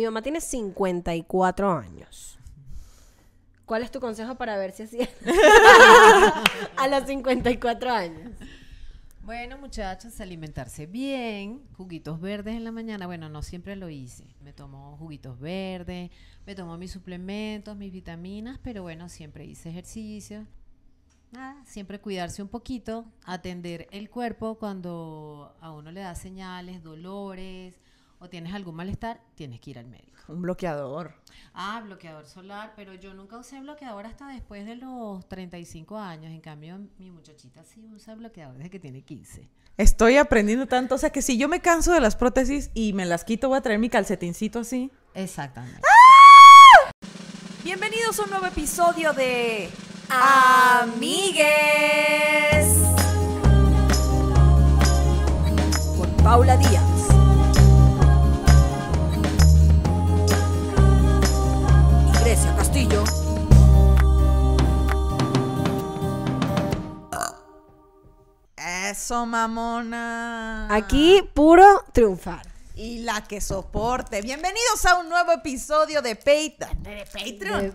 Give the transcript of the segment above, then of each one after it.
mi mamá tiene 54 años. ¿Cuál es tu consejo para ver si así a los 54 años? Bueno, muchachos, alimentarse bien, juguitos verdes en la mañana. Bueno, no siempre lo hice. Me tomo juguitos verdes, me tomo mis suplementos, mis vitaminas, pero bueno, siempre hice ejercicio. Nada, siempre cuidarse un poquito, atender el cuerpo cuando a uno le da señales, dolores o tienes algún malestar, tienes que ir al médico. Un bloqueador. Ah, bloqueador solar, pero yo nunca usé bloqueador hasta después de los 35 años. En cambio, mi muchachita sí usa bloqueador desde que tiene 15. Estoy aprendiendo tanto. O sea que si yo me canso de las prótesis y me las quito, voy a traer mi calcetincito así. Exactamente. Bienvenidos a un nuevo episodio de Amigues con Paula Díaz. Eso, mamona. Aquí, puro triunfar. Y la que soporte. Bienvenidos a un nuevo episodio de, Pat- de Patreon.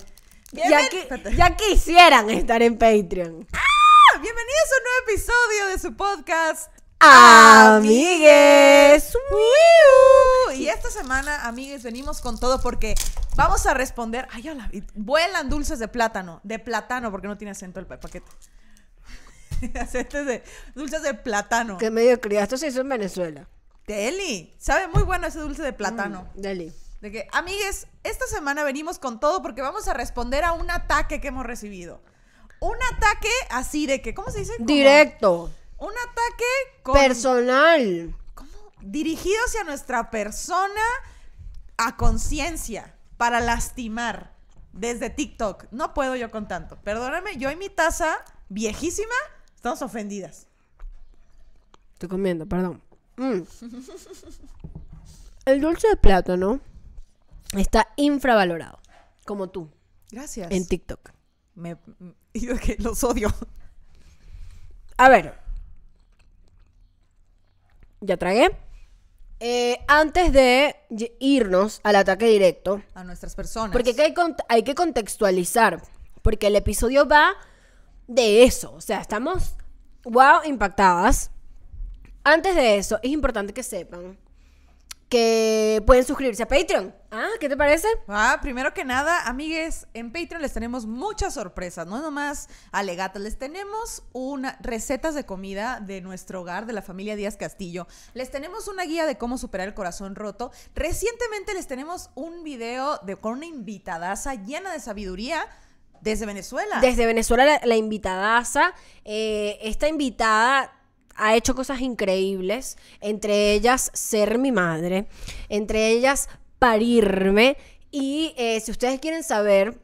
Ya, Espérate. ya quisieran estar en Patreon. Ah, Bienvenidos a un nuevo episodio de su podcast. Amigues. Wiu. Y esta semana, amigues, venimos con todo porque vamos a responder. Ay, hola, y vuelan dulces de plátano. De plátano, porque no tiene acento el pa- paquete. Acento de dulces de plátano. Qué mediocridad. Esto se hizo en Venezuela. Deli. Sabe muy bueno ese dulce de plátano. Deli. De que, amigues, esta semana venimos con todo porque vamos a responder a un ataque que hemos recibido. Un ataque así de que, ¿cómo se dice? Como Directo. Un ataque con, Personal. ¿cómo? dirigido hacia nuestra persona a conciencia para lastimar desde TikTok. No puedo yo con tanto. Perdóname, yo y mi taza viejísima estamos ofendidas. Estoy comiendo, perdón. Mm. El dulce de plátano está infravalorado. Como tú, Gracias. en TikTok. Me, y de que los odio. A ver. Ya tragué. Eh, antes de irnos al ataque directo, A nuestras personas. porque hay, que hay que contextualizar, porque el episodio va de eso, o sea, estamos, wow, impactadas. Antes de eso, es importante que sepan que pueden suscribirse a Patreon. Ah, ¿qué te parece? Ah, primero que nada, amigues, en Patreon les tenemos muchas sorpresas, no nomás alegatas, les tenemos una recetas de comida de nuestro hogar, de la familia Díaz Castillo, les tenemos una guía de cómo superar el corazón roto, recientemente les tenemos un video de, con una invitadaza llena de sabiduría desde Venezuela. Desde Venezuela, la, la invitadaza, eh, esta invitada ha hecho cosas increíbles, entre ellas ser mi madre, entre ellas parirme. Y eh, si ustedes quieren saber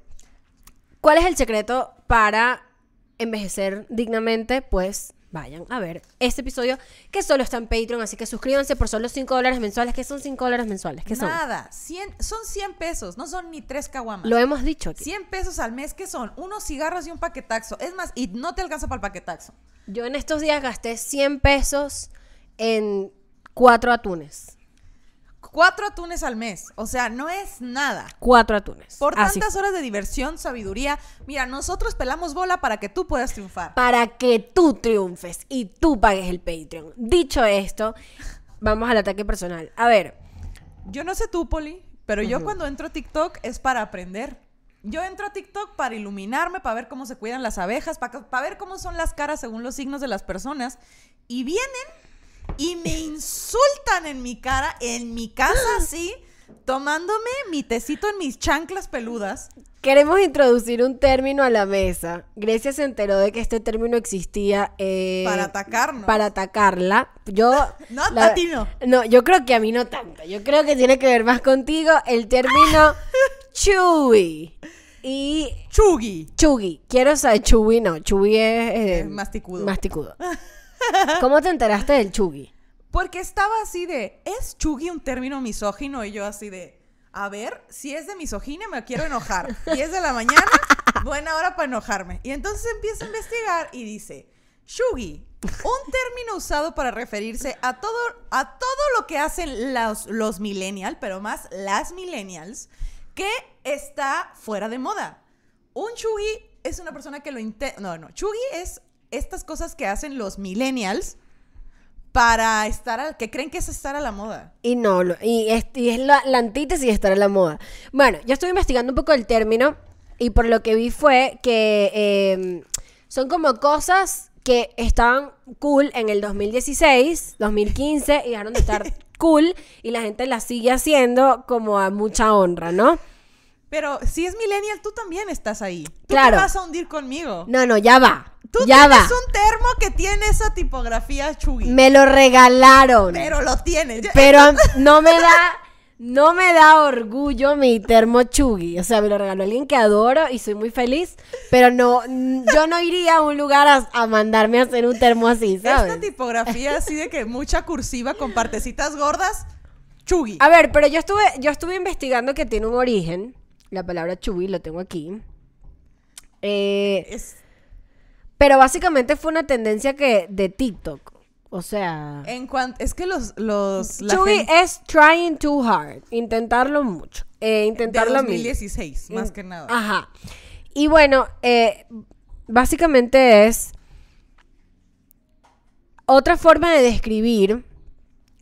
cuál es el secreto para envejecer dignamente, pues vayan a ver este episodio que solo está en Patreon. Así que suscríbanse por solo 5 dólares mensuales. ¿Qué son 5 dólares mensuales? ¿Qué son? Nada, 100, son 100 pesos, no son ni tres caguamas. Lo hemos dicho aquí. 100 pesos al mes, ¿qué son? Unos cigarros y un paquetaxo. Es más, y no te alcanza para el paquetaxo. Yo en estos días gasté 100 pesos en cuatro atunes. Cuatro atunes al mes. O sea, no es nada. Cuatro atunes. Por Así tantas horas de diversión, sabiduría. Mira, nosotros pelamos bola para que tú puedas triunfar. Para que tú triunfes y tú pagues el Patreon. Dicho esto, vamos al ataque personal. A ver, Yo no sé tú, Poli, pero yo cuando entro a TikTok es para aprender. Yo entro a TikTok para iluminarme, para ver cómo se cuidan las abejas, para, para ver cómo son las caras según los signos de las personas. Y vienen y me insultan en mi cara, en mi casa, así, tomándome mi tecito en mis chanclas peludas. queremos introducir un término a la mesa. Grecia se enteró de que este término existía. eh, Para atacarnos. Para atacarla. Yo. No, a ti no. No, yo creo que a mí no tanto. Yo creo que tiene que ver más contigo el término chewy. Y Chugi. Chugui. Quiero saber, Chugui no. Chugui es... eh, Eh, masticudo. Masticudo. ¿Cómo te enteraste del Chugui? Porque estaba así de, ¿es chugui un término misógino? Y yo así de, a ver, si es de misoginia me quiero enojar. Y es de la mañana, buena hora para enojarme. Y entonces empieza a investigar y dice, Shugi, un término usado para referirse a todo, a todo lo que hacen los, los millennials, pero más las millennials, que está fuera de moda. Un Shugi es una persona que lo intenta... No, no, Shugi es estas cosas que hacen los millennials para estar, al, que creen que es estar a la moda. Y no, y es, y es la, la antítesis de estar a la moda. Bueno, yo estuve investigando un poco el término y por lo que vi fue que eh, son como cosas que estaban cool en el 2016, 2015 y dejaron de estar cool y la gente las sigue haciendo como a mucha honra, ¿no? Pero si es millennial, tú también estás ahí. Tú Claro. te vas a hundir conmigo. No, no, ya va. Tú ya tienes va. un termo que tiene esa tipografía Chugi. Me lo regalaron. Pero lo tienes. Pero no me da, no me da orgullo mi termo Chugi. O sea, me lo regaló alguien que adoro y soy muy feliz. Pero no, yo no iría a un lugar a, a mandarme a hacer un termo así, Esta ¿sabes? tipografía así de que mucha cursiva con partecitas gordas, Chugi. A ver, pero yo estuve, yo estuve investigando que tiene un origen. La palabra Chugi lo tengo aquí. Eh, Es, pero básicamente fue una tendencia que de TikTok. O sea, en cuan- es que los... los gente es trying too hard. Intentarlo mucho. Eh, de intentarlo mil. 2016, más Mm, que nada. Ajá. Y bueno, eh, básicamente es otra forma de describir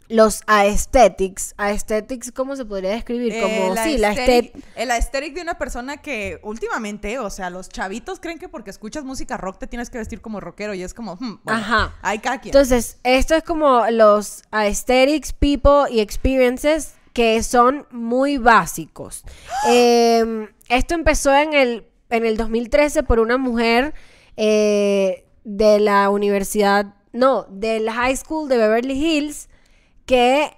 los aesthetics. Aesthetics, ¿cómo se podría describir? Eh, Como, sí, la aesthetic- estética. El aesthetic de una persona que últimamente, o sea, los chavitos creen que porque escuchas música rock te tienes que vestir como rockero y es como, hmm, bueno, Ajá. hay cada quien. Entonces, esto es como los aesthetics, people y experiences que son muy básicos. Eh, esto empezó en el, en el 2013 por una mujer eh, de la universidad, no, del high school de Beverly Hills, que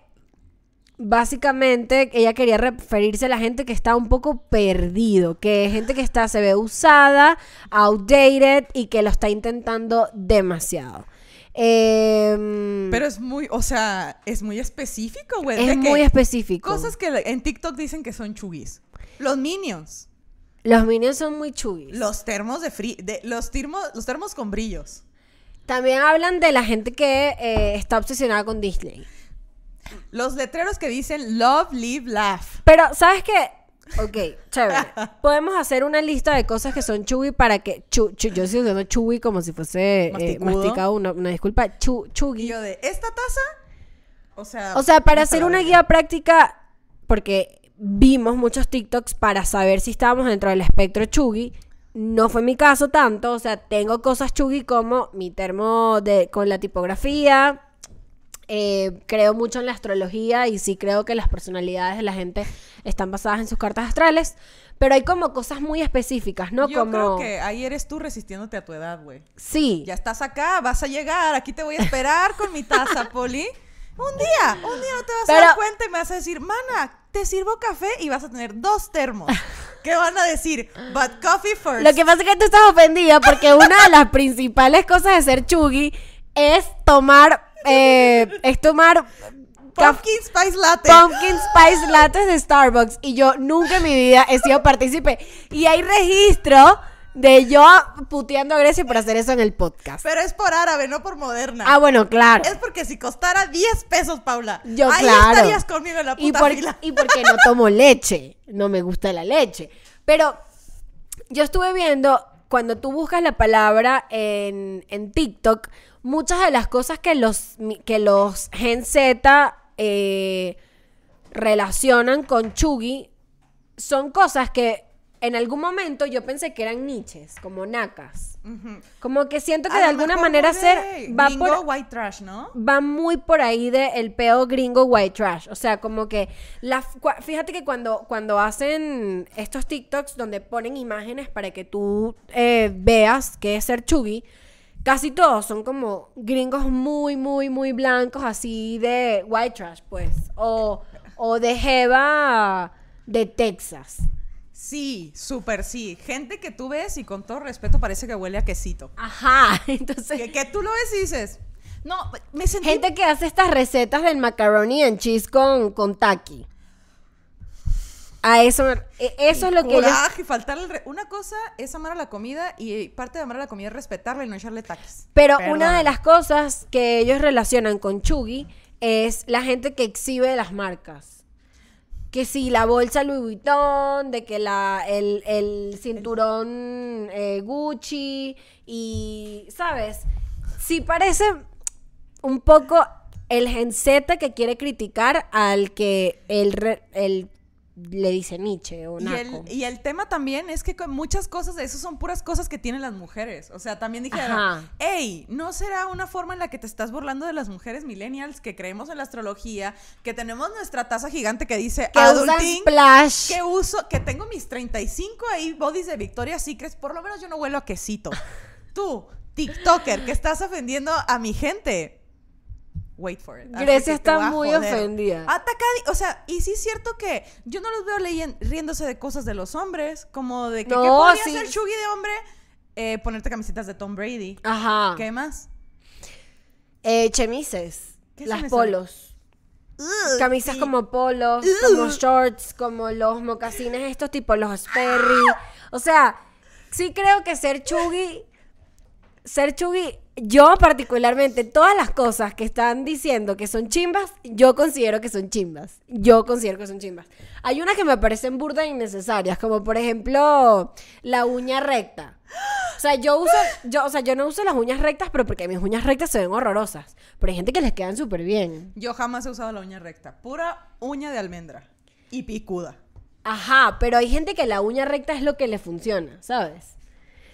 básicamente ella quería referirse a la gente que está un poco perdido, que gente que está, se ve usada, outdated y que lo está intentando demasiado. Em, Pero es muy, o sea, es muy específico, güey. es muy específico. Cosas que en TikTok dicen que son chugis. Los minions. Los minions son muy chugis. Los termos de. De, los, termos, los termos con brillos. También hablan de la gente que eh, está obsesionada con Disney. Los letreros que dicen love, live, laugh. Pero, ¿sabes qué? Ok, chévere. Podemos hacer una lista de cosas que son chugui para que... Chu, chu- yo estoy diciendo chugui como si fuese eh, masticado. Una, una disculpa. Chu, Y chugui. yo de, ¿esta taza? O sea... O sea, para hacer una guía práctica, porque vimos muchos TikToks para saber si estábamos dentro del espectro chugui. No fue mi caso tanto, o sea, tengo cosas chugui como mi termo de, con la tipografía. Eh, creo mucho en la astrología y sí creo que las personalidades de la gente están basadas en sus cartas astrales. Pero hay como cosas muy específicas, ¿no? Yo como... creo que ahí eres tú resistiéndote a tu edad, güey. Sí. Ya estás acá, vas a llegar, aquí te voy a esperar con mi taza, Poli. Un día, un día no te vas a dar cuenta y me vas a decir, mana, te sirvo café y vas a tener dos termos. ¿Qué van a decir? But coffee first. Lo que pasa es que tú estás ofendida porque una de las principales cosas de ser chugui es tomar, eh, es tomar Pumpkin Spice Latte. pumpkin spice lattes de Starbucks y yo nunca en mi vida he sido partícipe y hay registro de yo puteando a Grecia por hacer eso en el podcast. Pero es por árabe, no por moderna. Ah, bueno, claro. Es porque si costara 10 pesos, Paula, Yo, ahí claro. estarías conmigo en la puta y, por- fila. y porque no tomo leche. No me gusta la leche. Pero yo estuve viendo, cuando tú buscas la palabra en, en TikTok, muchas de las cosas que los, que los Gen Z eh, relacionan con Chugi son cosas que en algún momento yo pensé que eran niches, como nacas. Como que siento que A de alguna manera ser va gringo por white trash, ¿no? va muy por ahí de el peo gringo white trash. O sea, como que la, fíjate que cuando, cuando hacen estos TikToks donde ponen imágenes para que tú eh, veas qué es ser chuggy, casi todos son como gringos muy, muy, muy blancos, así de white trash, pues. O, o de Jeva de Texas. Sí, súper sí. Gente que tú ves y con todo respeto parece que huele a quesito. Ajá. Entonces, Que, que tú lo ves y dices, no, me sentí... gente que hace estas recetas del macaroni and cheese con, con taki. A eso, e- eso es lo que ellos... Coraje, faltarle el re- Una cosa es amar a la comida y parte de amar a la comida es respetarla y no echarle taques. Pero Perdón. una de las cosas que ellos relacionan con Chugi es la gente que exhibe las marcas. Que si la bolsa Louis Vuitton, de que la, el, el cinturón eh, Gucci y, ¿sabes? Sí parece un poco el genzeta que quiere criticar al que él, re- él le dice Nietzsche o Y Naco. el, y el tema también es que muchas cosas de eso son puras cosas que tienen las mujeres. O sea, también dijeron, hey, ¿no será una forma en la que te estás burlando de las mujeres millennials que creemos en la astrología, que tenemos nuestra taza gigante que dice que adulting, splash. que uso, que tengo mis 35 ahí bodies de Victoria's Secret, por lo menos yo no huelo a quesito. Tú, TikToker, que estás ofendiendo a mi gente. Wait for it. Grecia está muy ofendida. Atacadi- o sea, y sí es cierto que yo no los veo leyen- riéndose de cosas de los hombres, como de que No, ¿qué podría sí. hacer Shugi de hombre? Eh, ponerte camisetitas de Tom Brady. Ajá. ¿Qué más? Eh, chemises. ¿Qué Las polos. Camisas sí. como polos, como shorts, como los mocasines estos tipo los Sperry. O sea, sí creo que ser chugui, ser chugui, yo particularmente, todas las cosas que están diciendo que son chimbas, yo considero que son chimbas. Yo considero que son chimbas. Hay unas que me parecen burdas e innecesarias, como por ejemplo la uña recta. O sea, yo uso, yo, o sea, yo no uso las uñas rectas, pero porque mis uñas rectas se ven horrorosas. Pero hay gente que les quedan súper bien. Yo jamás he usado la uña recta. Pura uña de almendra. Y picuda. Ajá, pero hay gente que la uña recta es lo que le funciona, ¿sabes?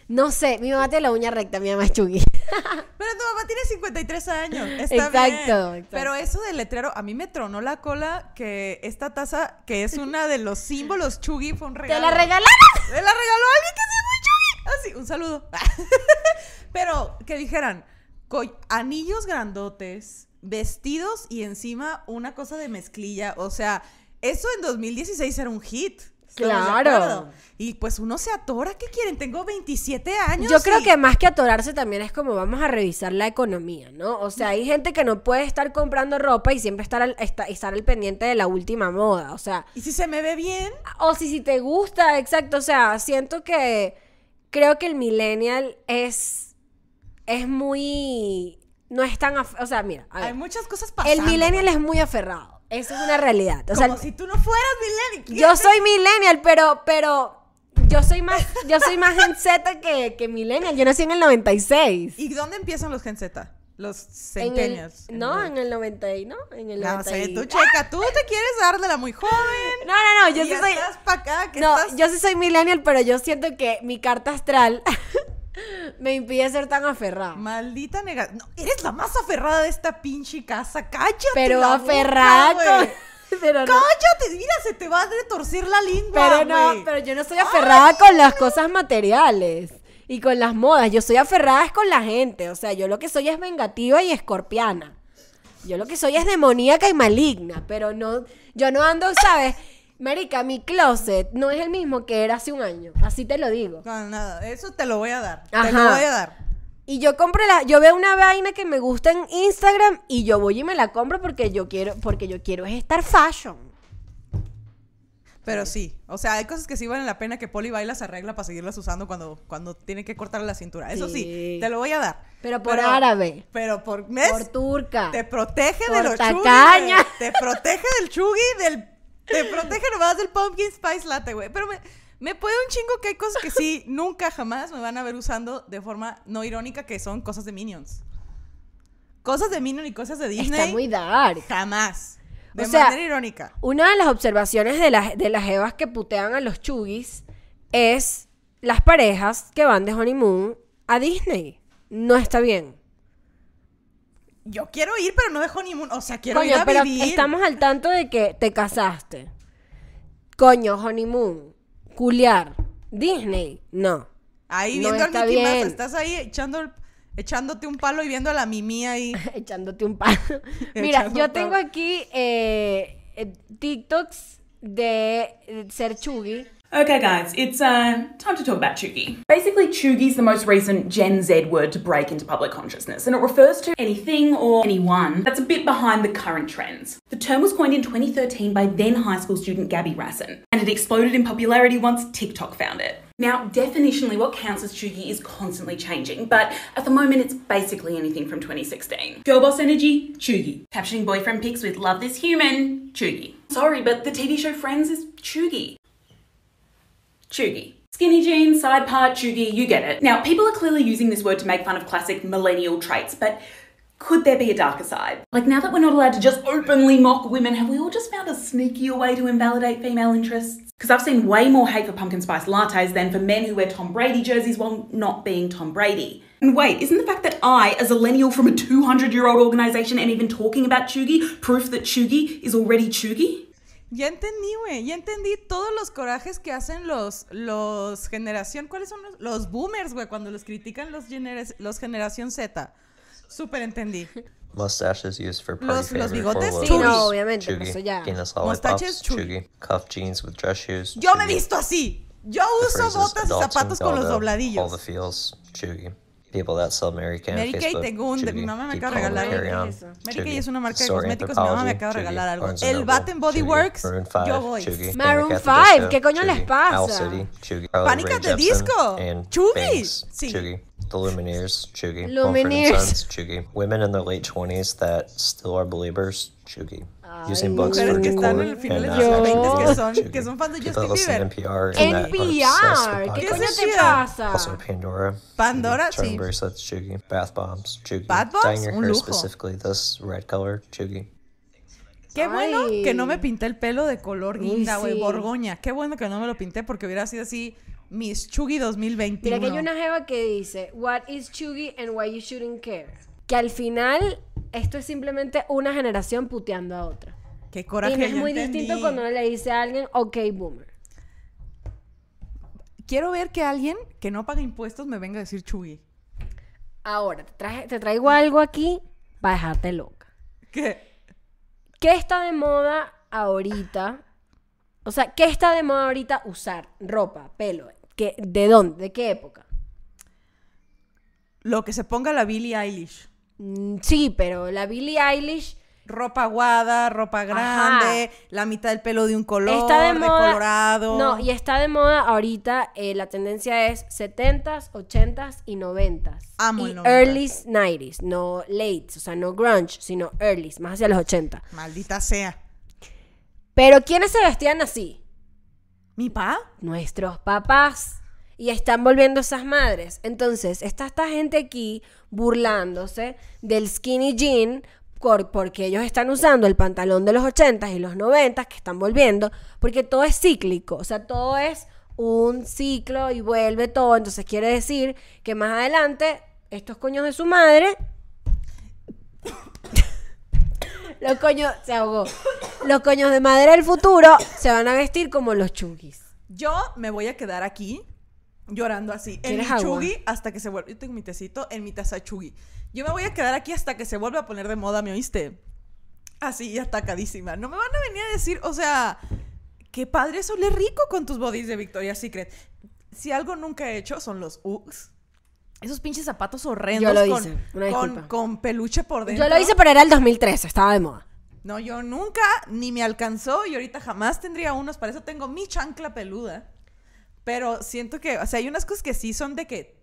No sé, mi mamá tiene la uña recta, mi mamá es chugui. Pero tu mamá tiene 53 años. Está Exacto, bien. exacto. Pero eso del letrero, a mí me tronó la cola que esta taza, que es una de los símbolos Chugi, fue un ¿Te regalo. la regalaron? Me la regaló alguien que es muy Chugi. Así, un saludo. Pero que dijeran, anillos grandotes, vestidos y encima una cosa de mezclilla. O sea, eso en 2016 era un hit. ¿Estamos de Claro. Y pues uno se atora. ¿Qué quieren? Tengo 27 años. Yo creo que más que atorarse también es como vamos a revisar la economía, ¿no? O sea, hay gente que no puede estar comprando ropa y siempre estar al, esta- estar al pendiente de la última moda. O sea, Y si se me ve bien, o si, si te gusta, exacto. O sea, siento que creo que el millennial es, es muy... No es tan... O sea, mira, hay muchas cosas pasando. el millennial güey. es muy aferrado. Eso es una realidad. O sea, Como si tú no fueras millennial. yo soy millennial, pero, pero yo soy más, yo soy más Gen Z que, que millennial. Yo nací en el 96. ¿Y dónde empiezan los Gen Z? Los centennials. no, en el 90, y- ¿no? En el No 90. sé, y- tú checa, tú te quieres dar de la muy joven. No, no, no, yo sí soy... estás pa' acá, que No, estás... yo sí soy millennial, pero yo siento que mi carta astral me impide ser tan aferrada. Maldita nega... No, eres la más aferrada de esta pinche casa. Cállate Pero la aferrada boca, güey. con... Pero no, Cállate, mira, se te va a retorcer la lengua, pero no, pero yo no soy aferrada con las cosas materiales y con las modas. Yo soy aferrada es con la gente. O sea, yo lo que soy es vengativa y escorpiana. Yo lo que soy es demoníaca y maligna, pero no, yo no ando, ¿sabes? Marica, mi closet no es el mismo que era hace un año. Así te lo digo. No, nada, eso te lo voy a dar. Te Ajá. lo voy a dar. Y yo compro la, yo veo una vaina que me gusta en Instagram y yo voy y me la compro porque yo quiero, porque yo quiero es estar fashion. Pero sí, o sea, hay cosas que sí valen la pena que Poli baila se arregla para seguirlas usando cuando, cuando tiene que cortarle la cintura. Eso sí, Sí. te lo voy a dar. Pero por árabe. Pero por ¿ves? Por turca. Te protege Por de los tacaña. Te protege del chugui, del... Te protege nomás del pumpkin spice latte, güey. Pero me, me puede un chingo que hay cosas que sí, nunca jamás me van a ver usando de forma no irónica, que son cosas de Minions. Cosas de Minion y cosas de Disney. Está muy dark. Jamás. De O sea, manera irónica. Una de las observaciones de las, de las evas que putean a los chugis es las parejas que van de honeymoon a Disney. No está bien. Yo quiero ir, pero no de honeymoon. O sea, quiero ir a pero vivir. estamos al tanto de que te casaste. Coño, honeymoon, culiar, Disney, no. Ahí No viendo al Mickey Mouse. Estás ahí echando, el- echándote un palo y viendo a la Mimi ahí. Echándote un palo. Mira, yo tengo aquí eh, eh, TikToks de eh, ser chugui. Okay, guys, it's uh, time to talk about chuggy. Basically, chuggy is the most recent Gen Z word to break into public consciousness, and it refers to anything or anyone that's a bit behind the current trends. The term was coined in 2013 by then high school student Gabby Rassin, and it exploded in popularity once TikTok found it. Now, definitionally, what counts as chuggy is constantly changing, but at the moment, it's basically anything from 2016. Girl boss energy, chuggy. Captioning boyfriend pics with love this human, chuggy. Sorry, but the TV show Friends is chuggy. Chuggy. Skinny jeans, side part, chuggy, you get it. Now, people are clearly using this word to make fun of classic millennial traits, but could there be a darker side? Like, now that we're not allowed to just openly mock women, have we all just found a sneakier way to invalidate female interests? Because I've seen way more hate for pumpkin spice lattes than for men who wear Tom Brady jerseys while not being Tom Brady. And wait, isn't the fact that I, as a millennial from a 200 year old organisation, am even talking about chuggy proof that chuggy is already chuggy? Ya entendí, güey. Ya entendí todos los corajes que hacen los, los generación. ¿Cuáles son los, los boomers, güey? Cuando los critican los, genera- los generación Z. Súper entendí. Mustaches used for party Los- bigotes, sí, no, obviamente, eso ya. Mustaches, chuggy. Cuff jeans with dress shoes, Yo me he visto así. Yo uso botas y zapatos con los dildo, All the dobladillos. feels, chuggy. People that sell Mary Kay on Mary Kay, Facebook, tengo un... de- chuggy. Mi mamá me Keep acaba de calm and regalar. carry on, ¿Qué es eso? Mary Kay chuggy. es una marca de Store cosméticos. Mi mamá me Anthropology, acaba de chuggy. regalar algo. Barnes and El Noble, Bath and Body chuggy. Works, Maroon yo 5, voy. chuggy. Maroon Panic at the 5, Disco, ¿qué coño les chuggy. pasa? Owl City, chuggy. Carly Panic Rae at the Jepsen Disco, and chuggy. Banks, Sí. chuggy. The Lumineers, chuggy. Mumford Lumineers. and Sons, chuggy. Women in their late 20s that still are believers, chuggy. Using books for que están en el final de uh, 20 que son, que son fans de Justin Bieber. NPR NPR, ¿qué ¿Qué coño te pasa? Also Pandora. Pandora, sí. bracelets, chuggy. Bath bombs, chuggy. Bath bombs, Dyeing your un hair lujo. specifically this red color, chuggy. Qué bueno Ay. que no me pinté el pelo de color guinda, güey, sí. borgoña. Qué bueno que no me lo pinté porque hubiera sido así Miss Chuggy 2021. Mira que hay una jeva que dice, What is chuggy and why you shouldn't care? Que al final esto es simplemente una generación puteando a otra. Qué coraje, y no es muy entendí. distinto cuando uno le dice a alguien, ok, boomer. Quiero ver que alguien que no paga impuestos me venga a decir Chuggy. Ahora, te, traje- te traigo algo aquí para dejarte loca. ¿Qué? ¿Qué está de moda ahorita? O sea, ¿qué está de moda ahorita usar? Ropa, pelo. ¿Qué, ¿De dónde? ¿De qué época? Lo que se ponga la Billie Eilish. Mm, Sí, pero la Billie Eilish Ropa aguada, ropa grande, la mitad del pelo de un color, está de moda. colorado. No, y está de moda ahorita. eh, la tendencia es 70s, 80s y 90s. Amo y el 90s. early 90s, no late, o sea, no grunge, sino early, más hacia los 80. Maldita sea. Pero ¿quiénes se vestían así? ¿Mi pa? nuestros papás y están volviendo esas madres. Entonces, está esta gente aquí burlándose del skinny jean por- porque ellos están usando el pantalón de los 80s y los 90s que están volviendo, porque todo es cíclico, o sea, todo es un ciclo y vuelve todo. Entonces, quiere decir que más adelante estos coños de su madre los coños se ahogó. Los coños de madera del futuro se van a vestir como los chugis. Yo me voy a quedar aquí llorando así en mi chuggy hasta que se vuelva. Yo tengo mi tecito en mi taza. Yo me voy a quedar aquí hasta que se vuelva a poner de moda, ¿me oíste? Así, atacadísima. No me van a venir a decir, o sea, qué padre es oler rico con tus bodies de Victoria's Secret. Si algo nunca he hecho son los Uggs. Esos pinches zapatos horrendos Yo lo con, hice, una con, disculpa. con peluche por dentro. Yo lo hice, pero era el 2013, estaba de moda. No, yo nunca ni me alcanzó y ahorita jamás tendría unos. Para eso tengo mi chancla peluda. Pero siento que, o sea, hay unas cosas que sí son de que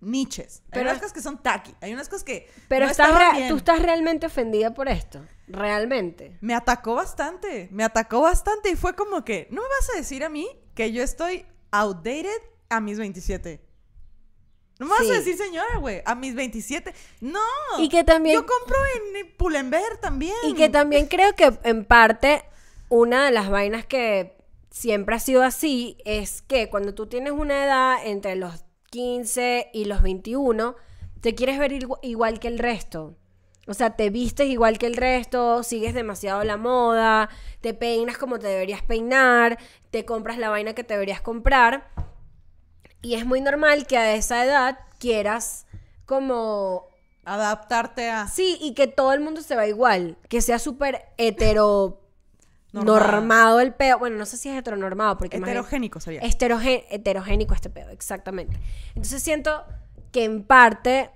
niches. Hay Pero- unas cosas que son tacky. Hay unas cosas que Pero no estás bien. tú estás realmente ofendida por esto. Realmente. Me atacó bastante. Me atacó bastante y fue como que, ¿no me vas a decir a mí que yo estoy outdated a mis 27? No me vas Sí. a decir, señora, güey, a mis 27. No. Y que también- Yo compro en Pull&Bear también. Y que también creo que en parte una de las vainas que siempre ha sido así es que cuando tú tienes una edad entre los 15 y los 21, te quieres ver igu- igual que el resto. O sea, te vistes igual que el resto, sigues demasiado la moda, te peinas como te deberías peinar, te compras la vaina que te deberías comprar. Y es muy normal que a esa edad quieras como Adaptarte a... Sí, y que todo el mundo se va igual, que sea súper hetero Normado el peo. Bueno, no sé si es heteronormado, porque Heterogénico sería. Heteroge- heterogénico este pedo, exactamente. Entonces siento que en parte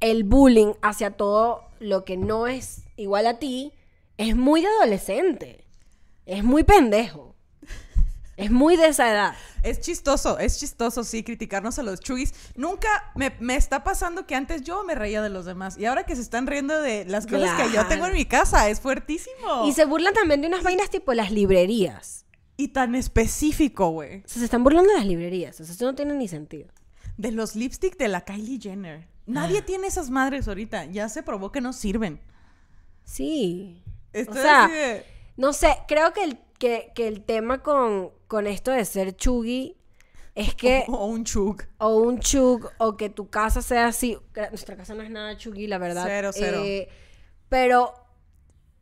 el bullying hacia todo lo que no es igual a ti es muy de adolescente. Es muy pendejo. Es muy de esa edad. Es chistoso, es chistoso, sí, criticarnos a los chugis. Nunca me, me está pasando que antes yo me reía de los demás. Y ahora que se están riendo de las cosas que yo tengo en mi casa, es fuertísimo. Y se burlan también de unas vainas tipo las librerías. Y tan específico, güey. O sea, se están burlando de las librerías. O sea, eso no tiene ni sentido. De los lipstick de la Kylie Jenner. Nadie Ah. tiene esas madres ahorita. Ya se probó que no sirven. Sí. Estoy o sea, de- no sé, creo que el, que, que el tema con, con esto de ser chuggy es que... O un chug. o un chug o que tu casa sea así. Nuestra casa no es nada chuggy, la verdad. Cero, cero. Eh, pero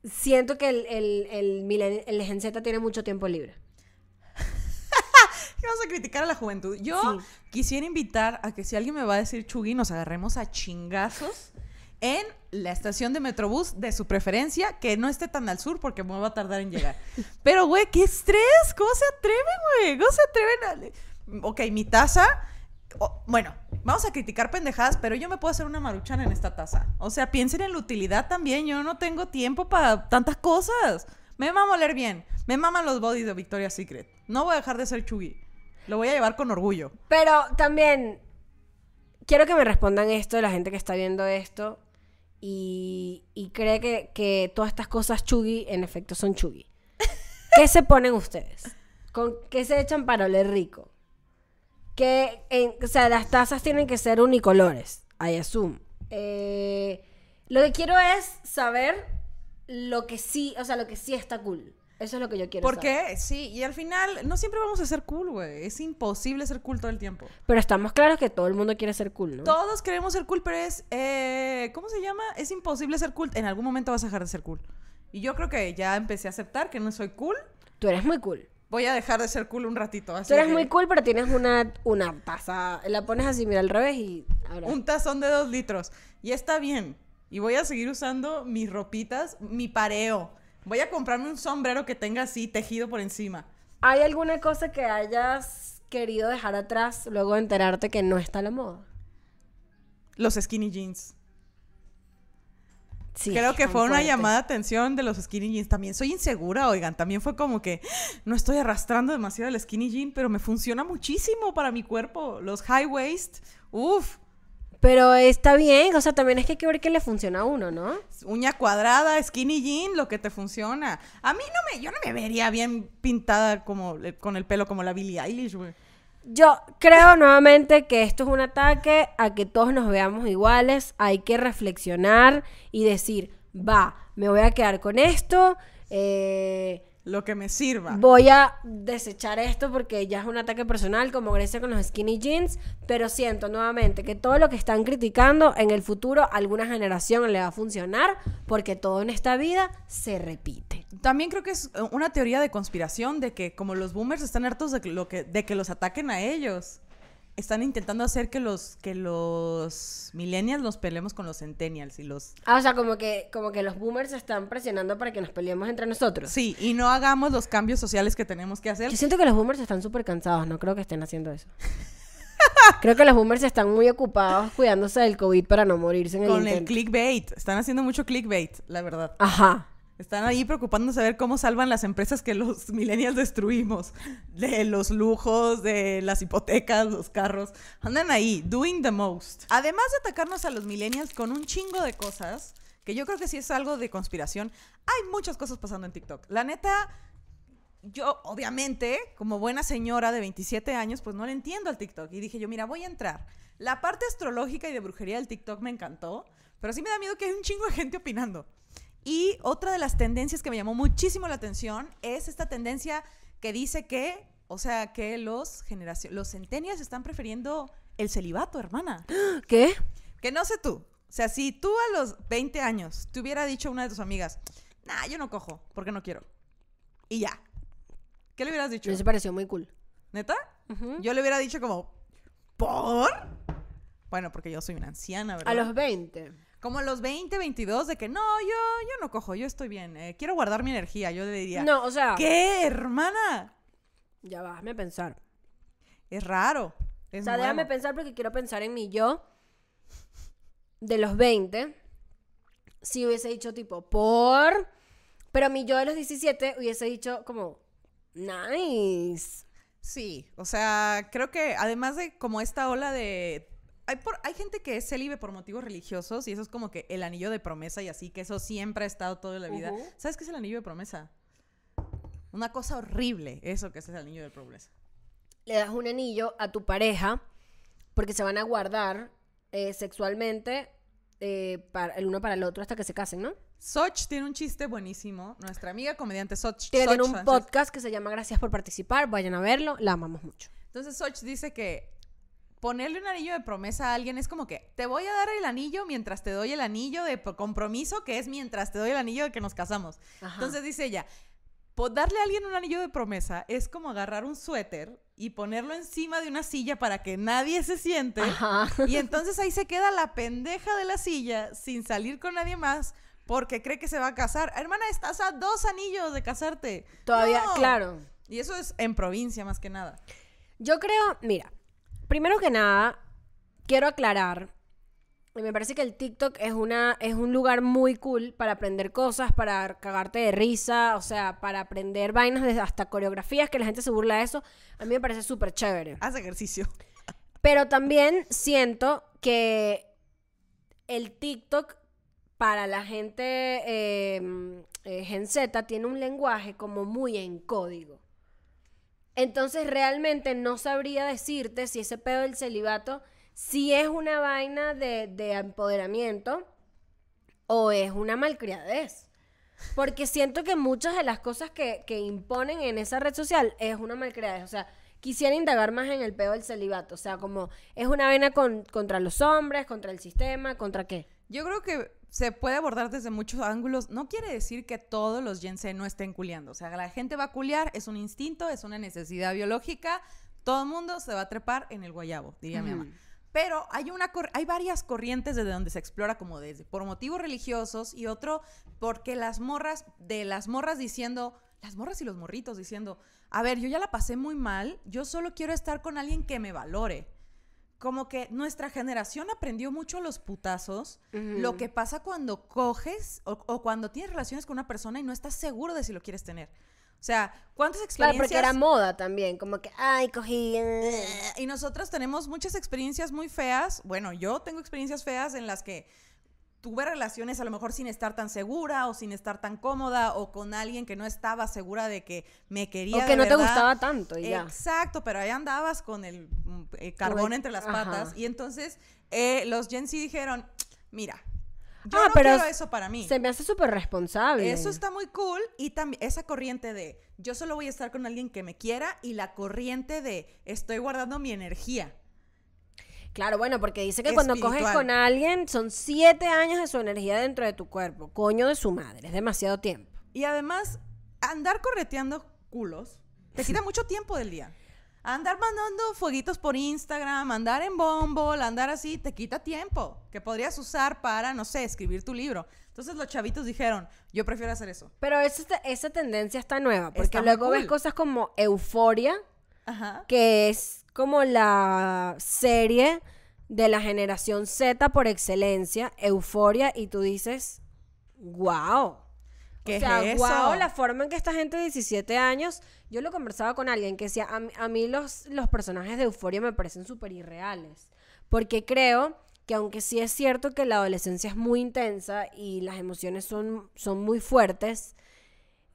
siento que el, el, el, el Gen Z tiene mucho tiempo libre. ¿Qué Vamos a criticar a la juventud. Yo Sí. quisiera invitar a que si alguien me va a decir chugui, nos agarremos a chingazos en la estación de Metrobús de su preferencia, que no esté tan al sur porque me va a tardar en llegar. Pero, güey, qué estrés. ¿Cómo se atreven, güey? ¿Cómo se atreven a... Ok, mi taza... bueno, vamos a criticar pendejadas, pero yo me puedo hacer una maruchana en esta taza. O sea, piensen en la utilidad también. Yo no tengo tiempo para tantas cosas. Me mama oler bien. Me maman los bodies de Victoria's Secret. No voy a dejar de ser chugui. Lo voy a llevar con orgullo. Pero también quiero que me respondan esto de la gente que está viendo esto y, cree que, que todas estas cosas chuggy en efecto son chuggy. ¿Qué se ponen ustedes? ¿Con qué se echan para oler rico? Que, o sea, las tazas tienen que ser unicolores, I assume. Eh, lo que quiero es saber lo que sí, o sea, lo que sí está cool. Eso es lo que yo quiero saber. Porque sí, y al final no siempre vamos a ser cool, güey. Es imposible ser cool todo el tiempo. Pero estamos claros que todo el mundo quiere ser cool, ¿no? Todos queremos ser cool, pero es. eh, ¿Cómo se llama? Es imposible ser cool. En algún momento vas a dejar de ser cool. Y yo creo que ya empecé a aceptar que no soy cool. Tú eres muy cool. Voy a dejar de ser cool un ratito. Así Tú eres que muy cool, pero tienes una, una taza. La pones así, mira, al revés y ahora. Un tazón de dos litros. Y está bien. Y voy a seguir usando mis ropitas, mi pareo. Voy a comprarme un sombrero que tenga así tejido por encima. ¿Hay alguna cosa que hayas querido dejar atrás luego de enterarte que no está a la moda? Los skinny jeans. Sí. Creo que fue una llamada de atención de los skinny jeans. También soy insegura, oigan. También fue como que no estoy arrastrando demasiado el skinny jean, pero me funciona muchísimo para mi cuerpo. Los high waist, uff, Pero está bien, o sea, también es que hay que ver qué le funciona a uno, ¿no? uña cuadrada, skinny jean, lo que te funciona. A mí no me, yo no me vería bien pintada como eh, con el pelo como la Billie Eilish, güey. Yo creo nuevamente que esto es un ataque a que todos nos veamos iguales. Hay que reflexionar y decir, va, me voy a quedar con esto. eh, Lo que me sirva. Voy a desechar esto porque ya es un ataque personal, como Grecia con los skinny jeans, pero siento nuevamente que todo lo que están criticando en el futuro, a alguna generación le va a funcionar, porque todo en esta vida se repite. También creo que es eh, una teoría de conspiración de que como los boomers están hartos de que, lo que, de que los ataquen a ellos, están intentando hacer que los, que los millennials nos peleemos con los centennials y los... Ah, o sea, como que, como que los boomers están presionando para que nos peleemos entre nosotros. Sí, y no hagamos los cambios sociales que tenemos que hacer. Yo siento que los boomers están súper cansados, no creo que estén haciendo eso. creo que los boomers están muy ocupados cuidándose del COVID para no morirse en el Con el clickbait. Están haciendo mucho clickbait, la verdad. Ajá. Están ahí preocupándose de ver cómo salvan las empresas que los millennials destruimos. De los lujos, de las hipotecas, los carros. Andan ahí, doing the most. Además de atacarnos a los millennials con un chingo de cosas, que yo creo que sí es algo de conspiración, hay muchas cosas pasando en TikTok. La neta, yo obviamente, como buena señora de 27 años, pues no le entiendo al TikTok. Y dije yo, mira, voy a entrar. La parte astrológica y de brujería del TikTok me encantó, pero sí me da miedo que hay un chingo de gente opinando. Y otra de las tendencias que me llamó muchísimo la atención es esta tendencia que dice que, o sea, que los generación, los centennials están prefiriendo el celibato, hermana. ¿Qué? Que no sé tú. O sea, si tú a los 20 años te hubiera dicho a una de tus amigas, nah, yo no cojo, porque no quiero. Y ya. ¿Qué le hubieras dicho? Me pareció muy cool. ¿Neta? Yo le hubiera dicho como, ¿por? Bueno, porque yo soy una anciana, ¿verdad? A los 20. Como los 20, 22, de que no, yo, yo no cojo, yo estoy bien, eh, quiero guardar mi energía. Yo le diría, No, o sea, ¿qué, hermana? ya va, déjame pensar. Es raro. Es o sea, déjame pensar porque quiero pensar en mi yo de los 20. Si hubiese dicho tipo, por... Pero mi yo de los 17 hubiese dicho como, nice. Sí, o sea, creo que además de como esta ola de... Hay, por- hay gente que es célibe por motivos religiosos y eso es como que el anillo de promesa y así, que eso siempre ha estado toda la vida. ¿Sabes qué es el anillo de promesa? Una cosa horrible, eso que es el anillo de promesa. Le das un anillo a tu pareja porque se van a guardar eh, sexualmente eh, para, el uno para el otro hasta que se casen, ¿no? Soch tiene un chiste buenísimo. Nuestra amiga comediante Soch. Tienen Soch un podcast que se llama Gracias por participar. Vayan a verlo. La amamos mucho. Entonces Soch dice que ponerle un anillo de promesa a alguien es como que te voy a dar el anillo mientras te doy el anillo de compromiso, que es mientras te doy el anillo de que nos casamos. Ajá. Entonces dice ella, darle a alguien un anillo de promesa es como agarrar un suéter y ponerlo encima de una silla para que nadie se siente. Ajá. Y entonces ahí se queda la pendeja de la silla sin salir con nadie más porque cree que se va a casar. Hermana, estás a dos anillos de casarte. Todavía, No. claro. Y eso es en provincia más que nada. Yo creo, mira, primero que nada, quiero aclarar. y Me parece que el TikTok es, una, es un lugar muy cool para aprender cosas, para cagarte de risa, o sea, para aprender vainas, de- hasta coreografías, que la gente se burla de eso. A mí me parece súper chévere. Haz ejercicio. Pero también siento que el TikTok para la gente eh, eh, Gen Z tiene un lenguaje como muy en código. Entonces realmente no sabría decirte si ese pedo del celibato si es una vaina de, de empoderamiento o es una malcriadez. Porque siento que muchas de las cosas que, que imponen en esa red social es una malcriadez. O sea, quisiera indagar más en el pedo del celibato. O sea, como es una vaina con- contra los hombres, contra el sistema, contra qué. Yo creo que se puede abordar desde muchos ángulos. No quiere decir que todos los Gen Z no estén culiando. O sea, la gente va a culiar, es un instinto, es una necesidad biológica. Todo el mundo se va a trepar en el guayabo, diría mi mamá. Pero hay, una hay varias corrientes desde donde se explora como desde por motivos religiosos y otro porque las morras, de las morras diciendo, las morras y los morritos diciendo, a ver, yo ya la pasé muy mal, yo solo quiero estar con alguien que me valore como que nuestra generación aprendió mucho a los putazos lo que pasa cuando coges o, o cuando tienes relaciones con una persona y no estás seguro de si lo quieres tener. O sea, ¿cuántas Claro, experiencias? porque era moda también. Como que, ay, cogí. eh". y nosotros tenemos muchas experiencias muy feas. Bueno, yo tengo experiencias feas en las que tuve relaciones a lo mejor sin estar tan segura o sin estar tan cómoda o con alguien que no estaba segura de que me quería. O de que no te gustaba tanto y ya. Exacto, pero ahí andabas con el mm, eh, carbón entre las ajá. patas y entonces eh, los Gen Z dijeron, mira, yo Ah, no pero quiero eso para mí. Se me hace súper responsable. Eso está muy cool y también esa corriente de yo solo voy a estar con alguien que me quiera y la corriente de estoy guardando mi energía. Claro, bueno, porque dice que cuando coges con alguien son siete años de su energía dentro de tu cuerpo. Coño de su madre, es demasiado tiempo. Y además, andar correteando culos te quita mucho tiempo del día. Andar mandando fueguitos por Instagram, andar en Bumble, andar así, te quita tiempo que podrías usar para, no sé, escribir tu libro. Entonces los chavitos dijeron, yo prefiero hacer eso. Pero esa, esa tendencia está nueva, porque Está luego ves cosas como Euforia, Ajá. que es como la serie de la generación Z por excelencia, Euforia, y tú dices, wow. ¿Qué o sea, es eso? wow, la forma en que esta gente de 17 años, yo lo conversaba con alguien que decía, a, mí- a mí los, los personajes de Euforia me parecen súper irreales, porque creo que aunque sí es cierto que la adolescencia es muy intensa y las emociones son, son muy fuertes,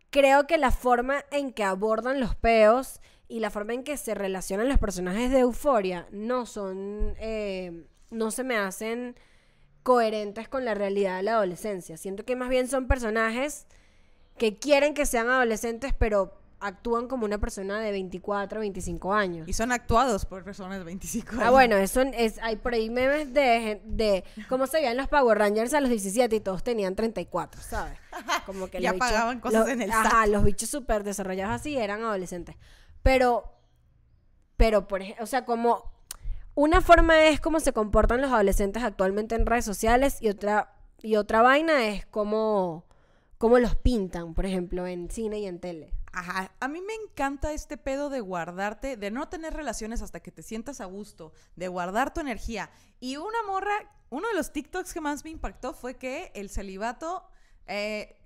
creo que la forma en que abordan los peos y la forma en que se relacionan los personajes de Euforia no son, eh, no se me hacen coherentes con la realidad de la adolescencia. Siento que más bien son personajes que quieren que sean adolescentes, pero actúan como una persona de 24, 25 años. Y son actuados por personas de 25 años. Ah, bueno, eso es, hay por ahí memes de, de cómo se veían los Power Rangers a los 17 y todos tenían 34, ¿sabes? Como que Ya los bichos- pagaban cosas los- en el Ajá, SAT. los bichos súper desarrollados así eran adolescentes. Pero, pero, por o sea, como una forma es cómo se comportan los adolescentes actualmente en redes sociales y otra Y otra vaina es cómo, cómo los pintan, por ejemplo, en cine y en tele. Ajá, a mí me encanta este pedo de guardarte, de no tener relaciones hasta que te sientas a gusto, de guardar tu energía. Y una morra, uno de los TikToks que más me impactó fue que el celibato eh,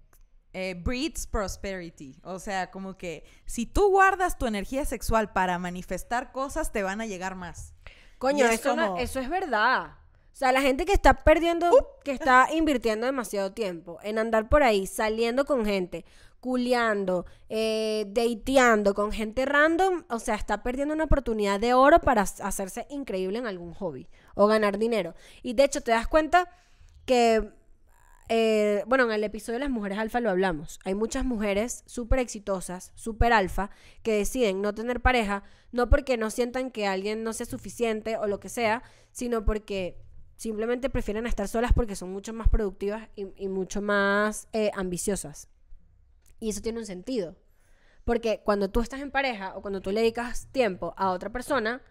eh, breeds prosperity. O sea, como que si tú guardas tu energía sexual para manifestar cosas, te van a llegar más. Coño, es eso, no- eso es verdad. O sea, la gente que está perdiendo, que está invirtiendo demasiado tiempo en andar por ahí, saliendo con gente, culeando, eh, dateando con gente random, o sea, está perdiendo una oportunidad de oro para hacerse increíble en algún hobby o ganar dinero. Y de hecho, te das cuenta que, eh, bueno, en el episodio de las mujeres alfa lo hablamos. Hay muchas mujeres súper exitosas, súper alfa, que deciden no tener pareja, no porque no sientan que alguien no sea suficiente o lo que sea, sino porque simplemente prefieren estar solas porque son mucho más productivas y, mucho más eh, ambiciosas. Y eso tiene un sentido. Porque cuando tú estás en pareja o cuando tú le dedicas tiempo a otra persona,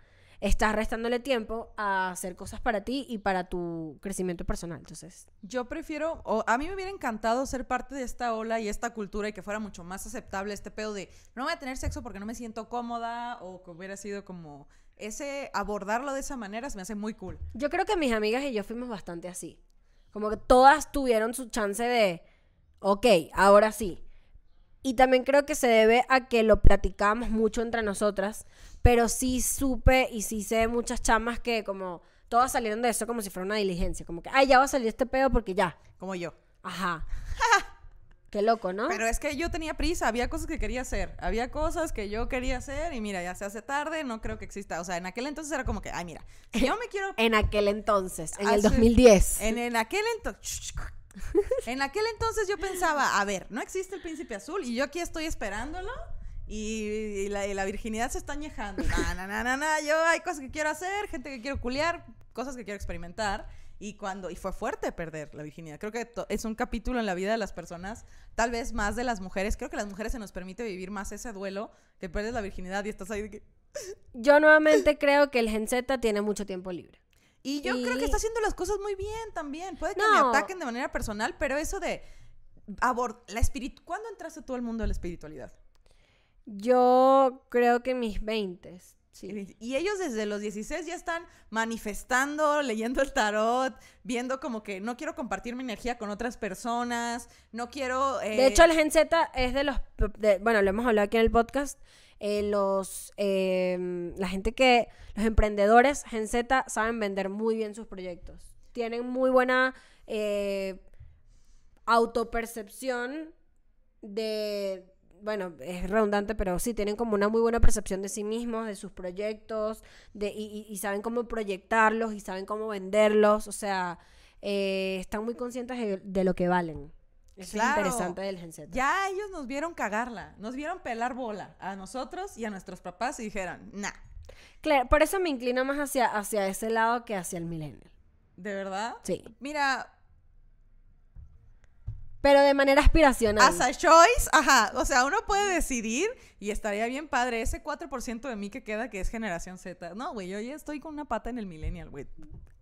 estás restándole tiempo a hacer cosas para ti y para tu crecimiento personal. Entonces, Yo prefiero, o a mí me hubiera encantado ser parte de esta ola y esta cultura y que fuera mucho más aceptable este pedo de no voy a tener sexo porque no me siento cómoda o que hubiera sido como ese abordarlo de esa manera se me hace muy cool. yo creo que mis amigas y yo fuimos bastante así. Como que todas tuvieron su chance de, ok, ahora sí. Y también creo que se debe a que lo platicábamos mucho entre nosotras, pero sí supe y sí sé muchas chamas que como todas salieron de eso como si fuera una diligencia, como que, ay, ya va a salir este pedo porque ya. Como yo. Ajá. Qué loco, ¿no? Pero es que yo tenía prisa, había cosas que quería hacer, había cosas que yo quería hacer y mira, ya se hace tarde, no creo que exista. O sea, en aquel entonces era como que, ay, mira, si yo me quiero En aquel entonces, en el Hace- 2010. En, en aquel entonces. En aquel entonces yo pensaba, a ver, no existe el príncipe azul y yo aquí estoy esperándolo y, y la, y la virginidad se está añejando. No, no, no, no, no, yo hay cosas que quiero hacer, gente que quiero culiar, cosas que quiero experimentar. Y cuando y fue fuerte perder la virginidad. Creo que to- es un capítulo en la vida de las personas, tal vez más de las mujeres. Creo que las mujeres se nos permite vivir más ese duelo que pierdes la virginidad y estás ahí de que, Yo nuevamente creo que el Gen Z tiene mucho tiempo libre. Y yo creo Y- que está haciendo las cosas muy bien también. Puede que No. me ataquen de manera personal, pero eso de abord la espiritu ¿Cuándo entraste tú al mundo de la espiritualidad? Yo creo que mis 20 sí. Y ellos desde los 16 ya están manifestando, leyendo el tarot, viendo como que no quiero compartir mi energía con otras personas, no quiero... eh, De hecho, el Gen Z es de los... de- bueno, lo hemos hablado aquí en el podcast. eh, los... eh, la gente que... Los emprendedores Gen Z saben vender muy bien sus proyectos. Tienen muy buena eh, autopercepción de... Bueno, es redundante, pero sí, tienen como una muy buena percepción de sí mismos, de sus proyectos, de, y, y- saben cómo proyectarlos y saben cómo venderlos. O sea, eh, están muy conscientes de, de lo que valen. Eso Claro. es interesante del Gen Z. Ya ellos nos vieron cagarla, nos vieron pelar bola a nosotros y a nuestros papás y dijeron, nah, Claro, por eso me inclino más hacia, hacia ese lado que hacia el millennial. ¿de verdad? Sí. Mira, Pero de manera aspiracional. As a choice, ajá. O sea, uno puede decidir y estaría bien padre ese 4% de mí que queda que es generación Z. No, güey, yo ya estoy con una pata en el millennial, güey.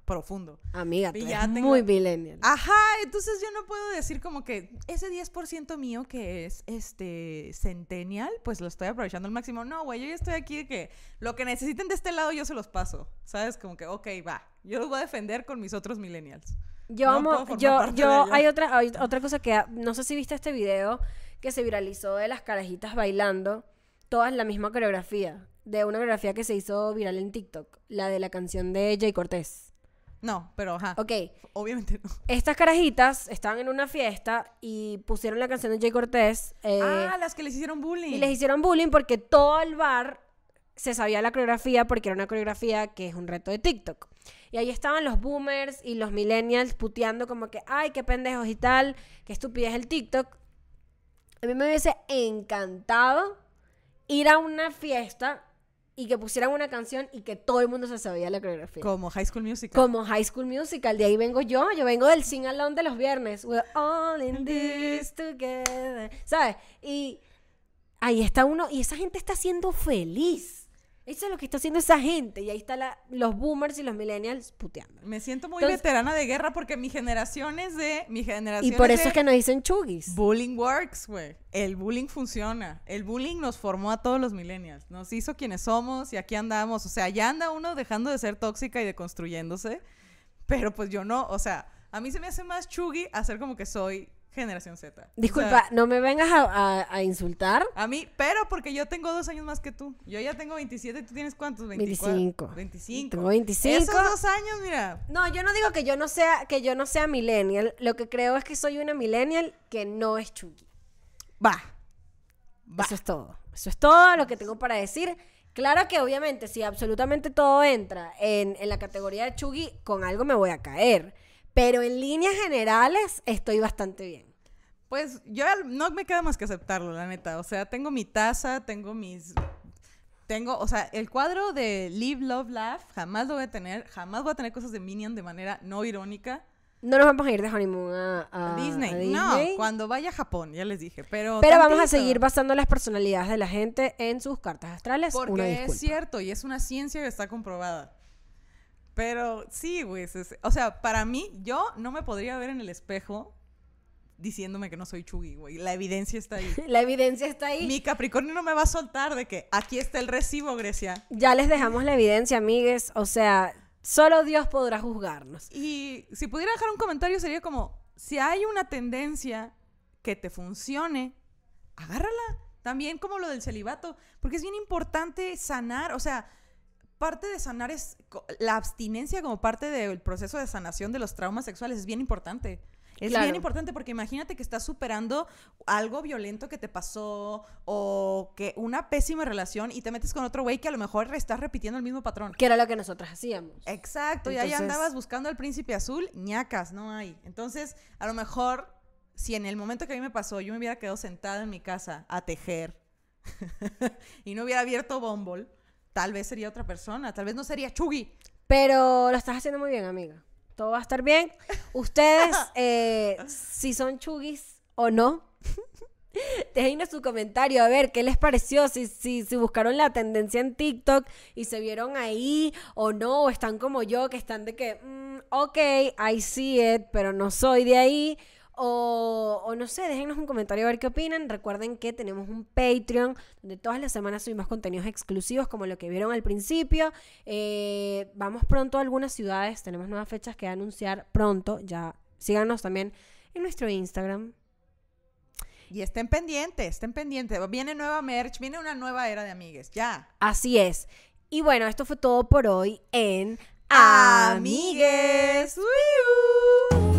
Profundo. Amiga, tú Y eres ya tengo- muy millennial. Ajá, entonces yo no puedo decir como que ese 10% mío que es este centennial, pues lo estoy aprovechando al máximo. No, güey, yo ya estoy aquí de que lo que necesiten de este lado yo se los paso. ¿Sabes? Como que, ok, va. Yo los voy a defender con mis otros millennials. Yo No amo, yo, yo, hay otra, hay otra cosa que, no sé si viste este video que se viralizó de las carajitas bailando, todas la misma coreografía, de una coreografía que se hizo viral en TikTok, la de la canción de Jay Cortés. No, pero ajá. Ok, Obviamente no. estas carajitas estaban en una fiesta y pusieron la canción de Jay Cortés. eh, ah, las que les hicieron bullying. Y les hicieron bullying porque todo el bar se sabía la coreografía porque era una coreografía que es un reto de TikTok. Y ahí estaban los boomers y los millennials puteando como que, ay, qué pendejos y tal, qué estupidez el TikTok. A mí me hubiese encantado ir a una fiesta y que pusieran una canción y que todo el mundo se sabía la coreografía. Como High School Musical. Como High School Musical, de ahí vengo yo, yo vengo del sing along de los viernes. We're all in this together. ¿Sabes? Y ahí está uno, y esa gente está siendo feliz. Eso es lo que está haciendo esa gente. Y ahí están los boomers y los millennials puteando. Me siento muy Entonces- veterana de guerra porque mi generación es de. Mi generación Y por es eso de es que nos dicen chugis. Bullying works, güey. El bullying funciona. El bullying nos formó a todos los millennials. Nos hizo quienes somos y aquí andamos. O sea, ya anda uno dejando de ser tóxica y deconstruyéndose. Pero pues yo no. O sea, a mí se me hace más chuggy hacer como que soy generación Z. O Disculpa, sea, no me vengas a, a- a insultar. a mí, pero porque yo tengo dos años más que tú. Yo ya tengo 27 y tú tienes cuántos? 24. 25. 25. Tengo 25. Esos dos años, mira. No, yo no digo que yo no sea, que yo no sea millennial. Lo que creo es que soy una millennial que no es chuggy. Va. Va. Eso es todo. Eso es todo lo que tengo para decir. Claro que obviamente si absolutamente todo entra en, en la categoría de chuggy, con algo me voy a caer. Pero en líneas generales estoy bastante bien. Pues yo no me queda más que aceptarlo, la neta. O sea, tengo mi taza, tengo mis... Tengo, o sea, el cuadro de Live, Love, Laugh jamás lo voy a tener. Jamás voy a tener cosas de Minion de manera no irónica. No nos vamos a ir de honeymoon a, a- A Disney. a No, Disney. cuando vaya a Japón, ya les dije. Pero, Pero vamos a seguir basando las personalidades de la gente en sus cartas astrales. Una Porque disculpa. es cierto y es una ciencia que está comprobada. Pero sí, güey. O sea, para mí, yo no me podría ver en el espejo diciéndome que no soy chuggy, güey. La evidencia está ahí. La evidencia está ahí. Mi Capricornio no me va a soltar de que aquí está el recibo, Grecia. Ya les dejamos la evidencia, amigues. O sea, solo Dios podrá juzgarnos. Y si pudiera dejar un comentario sería como, si hay una tendencia que te funcione, agárrala. También como lo del celibato, porque es bien importante sanar, o sea, parte de sanar es la abstinencia como parte del proceso de sanación de los traumas sexuales, es bien importante. Es Claro. bien importante porque imagínate que estás superando algo violento que te pasó o que una pésima relación y te metes con otro güey que a lo mejor estás repitiendo el mismo patrón. Que era lo que nosotras hacíamos. Exacto, y ahí Entonces- andabas buscando al príncipe azul, ñacas, no hay. Entonces, a lo mejor, si en el momento que a mí me pasó, yo me hubiera quedado sentada en mi casa a tejer y no hubiera abierto Bumble, tal vez sería otra persona, tal vez no sería Chugi. Pero lo estás haciendo muy bien, amiga. Todo va a estar bien. Ustedes, eh, si son chugis o no, déjenos su comentario a ver qué les pareció. Si, si, si buscaron la tendencia en TikTok y se vieron ahí o no, o están como yo, que están de que, mm, ok, I see it, pero no soy de ahí. O, o no sé, déjenos un comentario a ver qué opinan. Recuerden que tenemos un Patreon donde todas las semanas subimos contenidos exclusivos como lo que vieron al principio. Eh, vamos pronto a algunas ciudades, tenemos nuevas fechas que anunciar pronto. Ya síganos también en nuestro Instagram. Y estén pendientes, estén pendientes. Viene nueva merch, viene una nueva era de amigues, ya. Así es. Y bueno, esto fue todo por hoy en Amigues. Uiu.